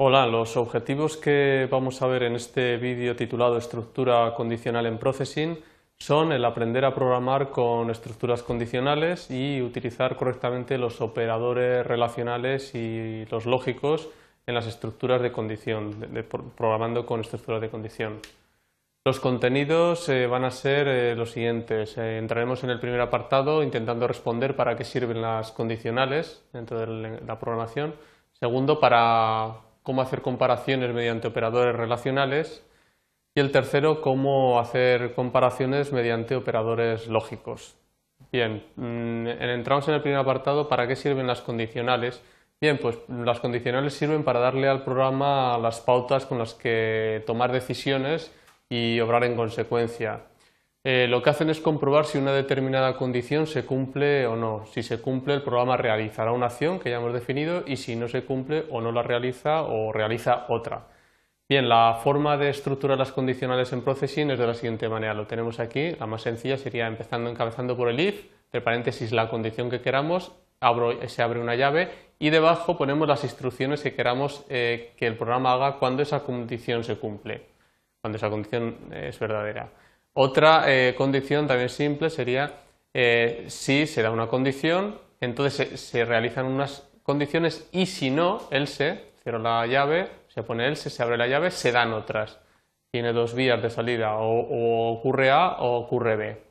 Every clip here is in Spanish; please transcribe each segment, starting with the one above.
Hola, los objetivos que vamos a ver en este vídeo titulado Estructura condicional en Processing son el aprender a programar con estructuras condicionales y utilizar correctamente los operadores relacionales y los lógicos en las estructuras de condición, programando con estructuras de condición. Los contenidos eh, van a ser eh, los siguientes. Eh, entraremos en el primer apartado intentando responder para qué sirven las condicionales dentro de la programación. Segundo, para cómo hacer comparaciones mediante operadores relacionales. Y el tercero, cómo hacer comparaciones mediante operadores lógicos. Bien, mm, entramos en el primer apartado, ¿para qué sirven las condicionales? Bien, pues las condicionales sirven para darle al programa las pautas con las que tomar decisiones y obrar en consecuencia. Eh, lo que hacen es comprobar si una determinada condición se cumple o no. Si se cumple, el programa realizará una acción que ya hemos definido y si no se cumple o no la realiza o realiza otra. Bien, la forma de estructurar las condicionales en Processing es de la siguiente manera. Lo tenemos aquí. La más sencilla sería empezando encabezando por el if, entre paréntesis la condición que queramos, se abre una llave y debajo ponemos las instrucciones que queramos eh, que el programa haga cuando esa condición se cumple cuando esa condición es verdadera. Otra eh, condición también simple sería eh, si se da una condición, entonces se, realizan unas condiciones y si no, else, cierro la llave, se pone else, se abre la llave, se dan otras. Tiene dos vías de salida, o, ocurre A o ocurre B.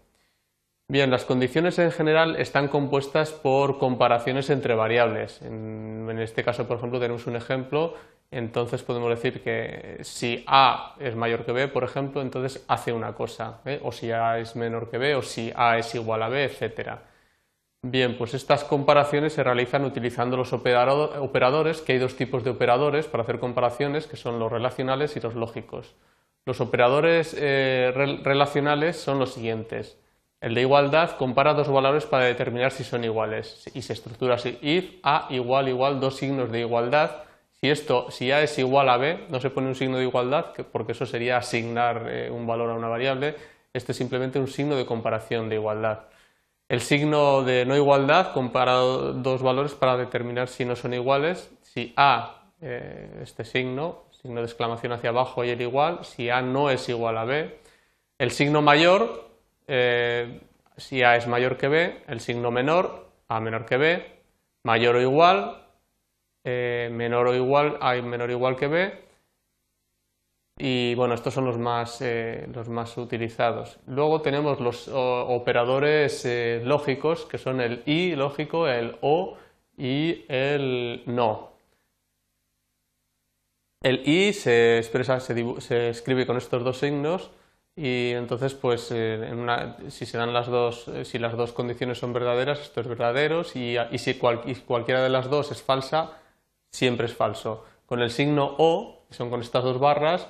Bien, las condiciones en general están compuestas por comparaciones entre variables. En este caso, por ejemplo, tenemos un ejemplo entonces podemos decir que si A es mayor que B, por ejemplo, entonces hace una cosa, ¿eh? o si A es menor que B, o si A es igual a B, etc. Bien, pues estas comparaciones se realizan utilizando los operadores, que hay dos tipos de operadores para hacer comparaciones, que son los relacionales y los lógicos. Los operadores eh, relacionales son los siguientes. El de igualdad compara dos valores para determinar si son iguales y se estructura así. If A igual igual dos signos de igualdad si, esto, si A es igual a B, no se pone un signo de igualdad, porque eso sería asignar eh, un valor a una variable. Este es simplemente un signo de comparación de igualdad. El signo de no igualdad compara dos valores para determinar si no son iguales. Si A, eh, este signo, signo de exclamación hacia abajo y el igual, si A no es igual a B. El signo mayor, eh, si A es mayor que B. El signo menor, A menor que B. Mayor o igual, eh, menor o igual, A menor o igual que B. Y bueno, estos son los más, eh, los más utilizados. Luego tenemos los operadores eh, lógicos, que son el i lógico, el o y el no. El i se expresa, se, escribe con estos dos signos y entonces pues si se dan las dos, si las dos condiciones son verdaderas, esto es verdadero y, y si cualquiera de las dos es falsa, siempre es falso. Con el signo O, que son con estas dos barras,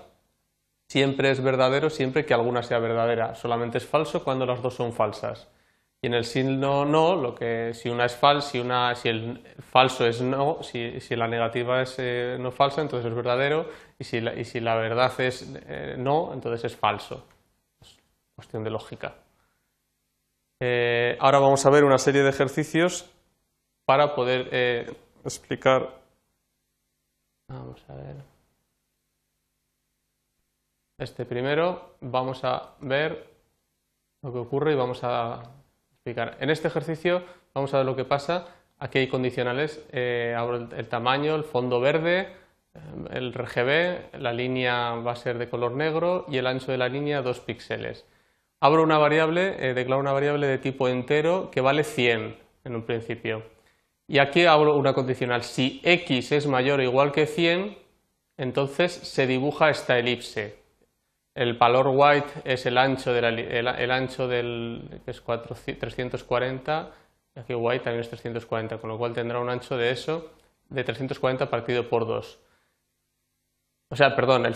siempre es verdadero siempre que alguna sea verdadera. Solamente es falso cuando las dos son falsas. Y en el signo no, lo que si una es falsa, si, una, si el falso es no, si, si la negativa es eh, no falsa, entonces es verdadero, y si la, y si la verdad es eh, no, entonces es falso. Es cuestión de lógica. Eh, ahora vamos a ver una serie de ejercicios para poder explicar Vamos a ver. Este primero vamos a ver lo que ocurre y vamos a explicar. En este ejercicio vamos a ver lo que pasa. Aquí hay condicionales. Eh, abro el, tamaño, el fondo verde, eh, el RGB, la línea va a ser de color negro y el ancho de la línea 2 píxeles. Abro una variable, eh, declaro una variable de tipo entero que vale 100 en un principio. Y aquí hablo una condicional. Si x es mayor o igual que 100, entonces se dibuja esta elipse. El valor white es el ancho, ancho del es 340, y aquí white también es 340, con lo cual tendrá un ancho de eso de 340 partido por 2. O sea, perdón, el,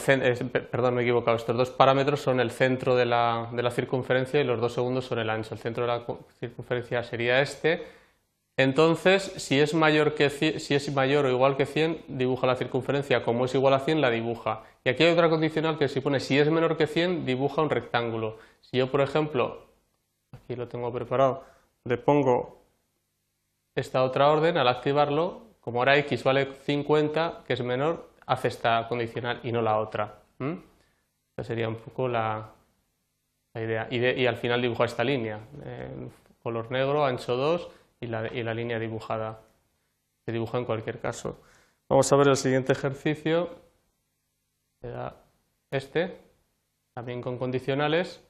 perdón, me he equivocado. Estos dos parámetros son el centro de la, de la circunferencia y los dos segundos son el ancho. El centro de la circunferencia sería este entonces, si es, mayor o igual que 100, dibuja la circunferencia. Como es igual a 100, la dibuja. Y aquí hay otra condicional que si pone si es menor que 100, dibuja un rectángulo. Si yo, por ejemplo, aquí lo tengo preparado, le pongo esta otra orden, al activarlo, como ahora x vale 50, que es menor, hace esta condicional y no la otra. Esa sería un poco la, idea. Y, al final dibujar esta línea, color negro, ancho 2 y la, y la línea dibujada. Se dibuja en cualquier caso. Vamos a ver el siguiente ejercicio. este, también con condicionales.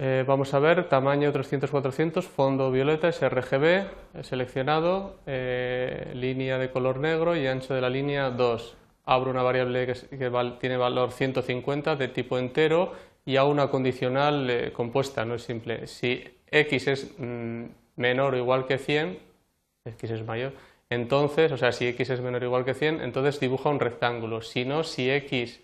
Eh, vamos a ver tamaño 300-400, fondo violeta, sRGB, seleccionado, eh, línea de color negro y ancho de la línea 2. Abro una variable que, tiene valor 150 de tipo entero y hago una condicional eh, compuesta, no es simple. Si x es mm, menor o igual que 100, x es mayor, entonces, o sea, si x es menor o igual que 100, entonces dibuja un rectángulo. Si no, si x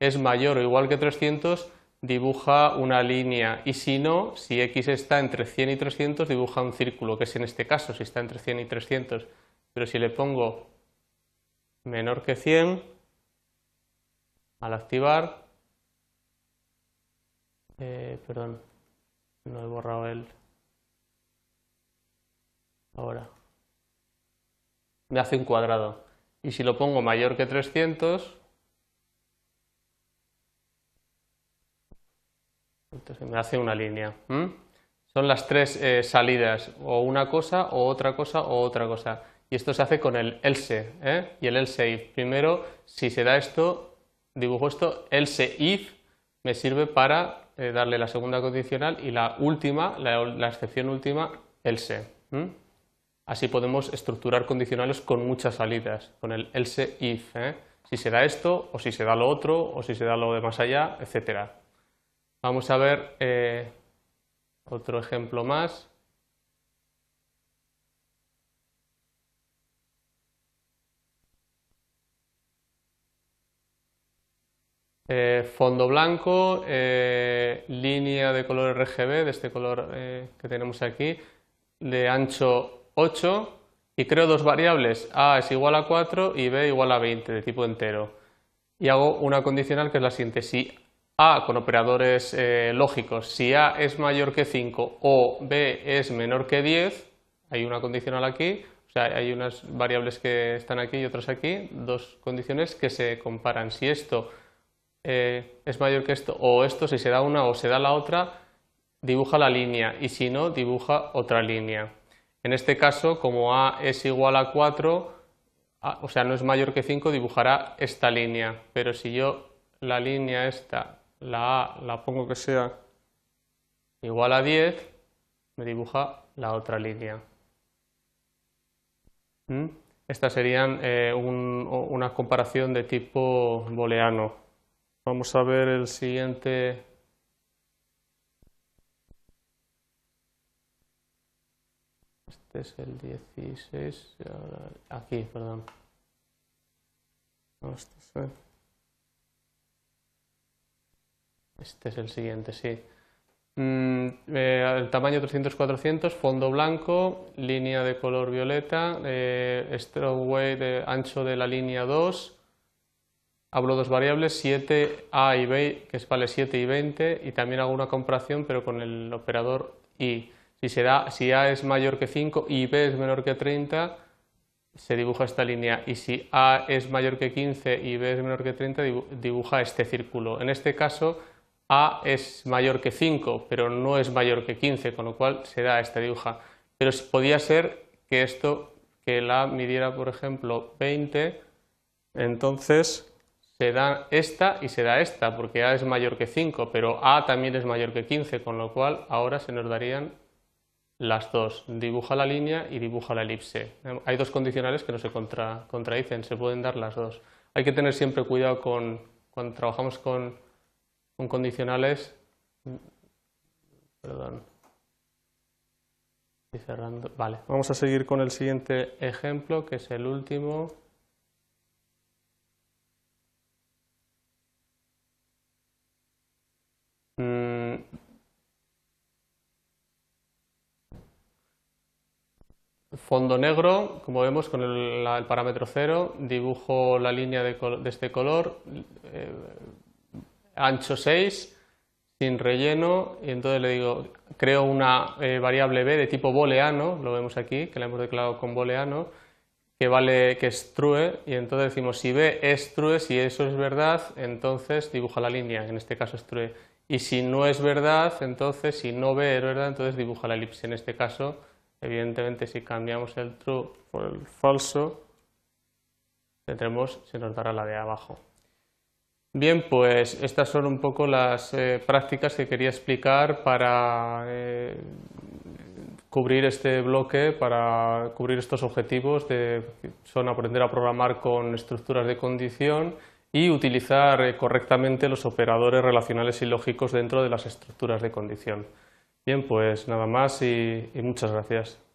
es mayor o igual que 300, dibuja una línea y si no, si x está entre 100 y 300, dibuja un círculo, que es en este caso, si está entre 100 y 300. Pero si le pongo menor que 100, al activar, eh, perdón, no he borrado el... Ahora. Me hace un cuadrado. Y si lo pongo mayor que 300, Entonces me hace una línea. Son las tres eh, salidas, o una cosa, o otra cosa, o otra cosa. Y esto se hace con el else ¿eh? y el else if. Primero, si se da esto, dibujo esto, else if me sirve para eh, darle la segunda condicional y la última, la, excepción última, else. Así podemos estructurar condicionales con muchas salidas, con el else if. Si se da esto, o si se da lo otro, o si se da lo de más allá, etcétera. Vamos a ver eh, otro ejemplo más. Eh, fondo blanco, eh, línea de color RGB, de este color que tenemos aquí, de ancho 8 y creo dos variables, A es igual a 4 y B igual a 20 de tipo entero. Y hago una condicional que es la siguiente, si a con operadores eh, lógicos, si A es mayor que 5 o B es menor que 10, hay una condicional aquí, o sea, hay unas variables que están aquí y otras aquí, dos condiciones que se comparan. Si esto eh, es mayor que esto o esto, si se da una o se da la otra, dibuja la línea y si no, dibuja otra línea. En este caso, como A es igual a 4, o sea, no es mayor que 5, dibujará esta línea, pero si yo la línea esta la A la pongo que sea igual a 10, me dibuja la otra línea. ¿Mm? Esta sería eh, una comparación de tipo booleano. Vamos a ver el siguiente. Este es el 16. Aquí, perdón. este Este es el siguiente, sí. Mm, eh, el tamaño 300-400, fondo blanco, línea de color violeta, eh, de ancho de la línea 2. Hablo dos variables, 7a y b, que vale 7 y 20, y también hago una comparación, pero con el operador i. Si, si a es mayor que 5 y b es menor que 30, se dibuja esta línea y si A es mayor que 15 y B es menor que 30 dibuja este círculo. En este caso a es mayor que 5, pero no es mayor que 15, con lo cual se da esta dibuja. Pero podía ser que esto, que la midiera, por ejemplo, 20, entonces se da esta y se da esta, porque A es mayor que 5, pero A también es mayor que 15, con lo cual ahora se nos darían las dos. Dibuja la línea y dibuja la elipse. Hay dos condicionales que no se contradicen, se pueden dar las dos. Hay que tener siempre cuidado con cuando trabajamos con con condicionales. Perdón. Estoy cerrando. Vale, vamos a seguir con el siguiente ejemplo, que es el último. Fondo negro, como vemos con el, parámetro cero, dibujo la línea de, este color, eh, ancho 6, sin relleno, y entonces le digo, creo una eh, variable b de tipo booleano, lo vemos aquí, que la hemos declarado con booleano, que vale que es true y entonces decimos si B es true, si eso es verdad, entonces dibuja la línea, en este caso es true. Y si no es verdad, entonces si no B es verdad, entonces dibuja la elipse. En este caso, evidentemente si cambiamos el true por el falso, tendremos, se nos dará la de abajo. Bien, pues estas son un poco las eh, prácticas que quería explicar para eh, cubrir este bloque, para cubrir estos objetivos, de, son aprender a programar con estructuras de condición y utilizar eh, correctamente los operadores relacionales y lógicos dentro de las estructuras de condición. Bien, pues nada más y muchas gracias.